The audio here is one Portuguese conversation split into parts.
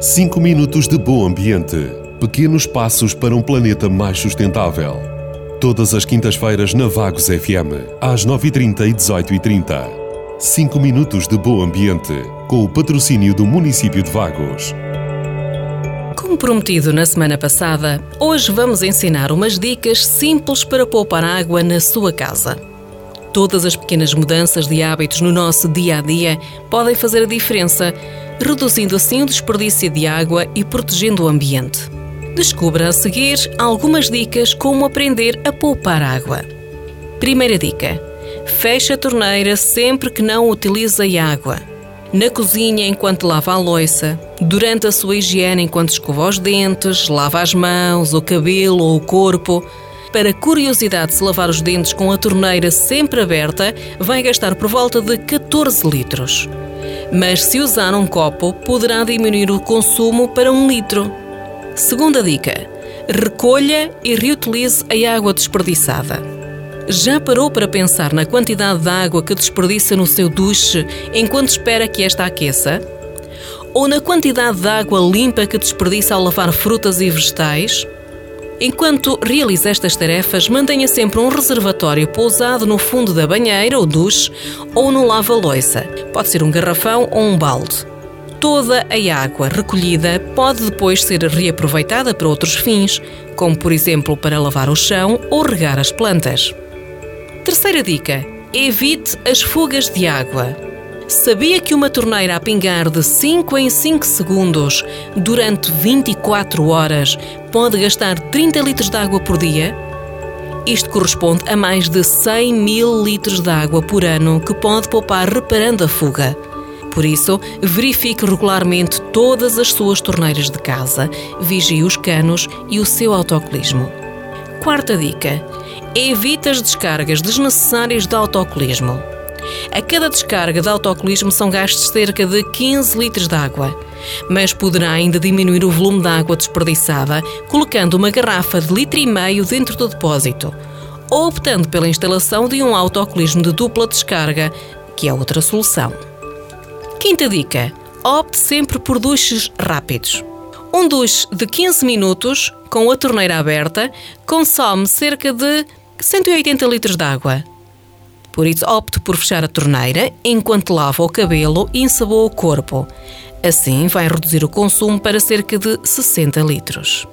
5 minutos de bom ambiente. Pequenos passos para um planeta mais sustentável. Todas as quintas-feiras na Vagos FM, às 9h30 e 18h30. 5 minutos de bom ambiente, com o patrocínio do município de Vagos. Como prometido na semana passada, hoje vamos ensinar umas dicas simples para poupar água na sua casa. Todas as pequenas mudanças de hábitos no nosso dia a dia podem fazer a diferença, reduzindo assim o desperdício de água e protegendo o ambiente. Descubra a seguir algumas dicas como aprender a poupar água. Primeira dica: feche a torneira sempre que não utiliza água. Na cozinha enquanto lava a louça, durante a sua higiene enquanto escova os dentes, lava as mãos, o cabelo ou o corpo. Para curiosidade, se lavar os dentes com a torneira sempre aberta, vai gastar por volta de 14 litros. Mas se usar um copo, poderá diminuir o consumo para um litro. Segunda dica: recolha e reutilize a água desperdiçada. Já parou para pensar na quantidade de água que desperdiça no seu duche enquanto espera que esta aqueça? Ou na quantidade de água limpa que desperdiça ao lavar frutas e vegetais? Enquanto realiza estas tarefas, mantenha sempre um reservatório pousado no fundo da banheira ou duche ou no lava-loiça. Pode ser um garrafão ou um balde. Toda a água recolhida pode depois ser reaproveitada para outros fins, como por exemplo para lavar o chão ou regar as plantas. Terceira dica: evite as fugas de água. Sabia que uma torneira a pingar de 5 em 5 segundos durante 24 horas pode gastar 30 litros de água por dia? Isto corresponde a mais de 100 mil litros de água por ano que pode poupar reparando a fuga. Por isso, verifique regularmente todas as suas torneiras de casa, vigie os canos e o seu autocolismo. Quarta dica: evite as descargas desnecessárias de autocolismo. A cada descarga de autocolismo são gastos cerca de 15 litros de água, mas poderá ainda diminuir o volume de água desperdiçada colocando uma garrafa de litro e meio dentro do depósito, ou optando pela instalação de um autocolismo de dupla descarga, que é outra solução. Quinta dica: opte sempre por duches rápidos. Um duche de 15 minutos, com a torneira aberta, consome cerca de 180 litros de água. Por isso, opte por fechar a torneira enquanto lava o cabelo e ensaboa o corpo. Assim, vai reduzir o consumo para cerca de 60 litros.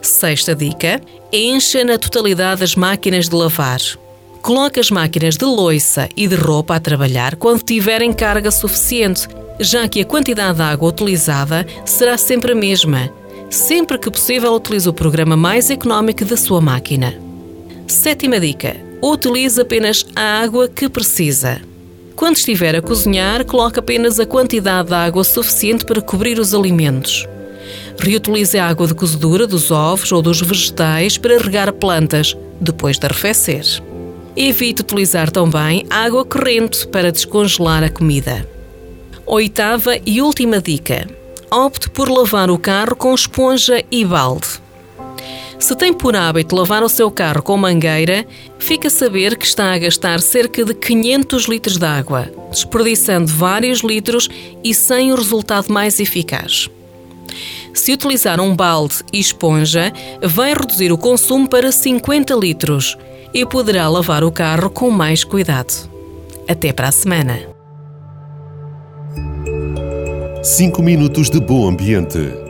Sexta dica: encha na totalidade as máquinas de lavar. Coloque as máquinas de loiça e de roupa a trabalhar quando tiverem carga suficiente, já que a quantidade de água utilizada será sempre a mesma. Sempre que possível, utilize o programa mais económico da sua máquina. Sétima dica: utilize apenas a água que precisa. Quando estiver a cozinhar, coloque apenas a quantidade de água suficiente para cobrir os alimentos. Reutilize a água de cozedura dos ovos ou dos vegetais para regar plantas depois de arrefecer. Evite utilizar também água corrente para descongelar a comida. Oitava e última dica: opte por lavar o carro com esponja e balde. Se tem por hábito lavar o seu carro com mangueira, fica a saber que está a gastar cerca de 500 litros de água, desperdiçando vários litros e sem o resultado mais eficaz. Se utilizar um balde e esponja, vai reduzir o consumo para 50 litros e poderá lavar o carro com mais cuidado. Até para a semana. 5 minutos de bom ambiente.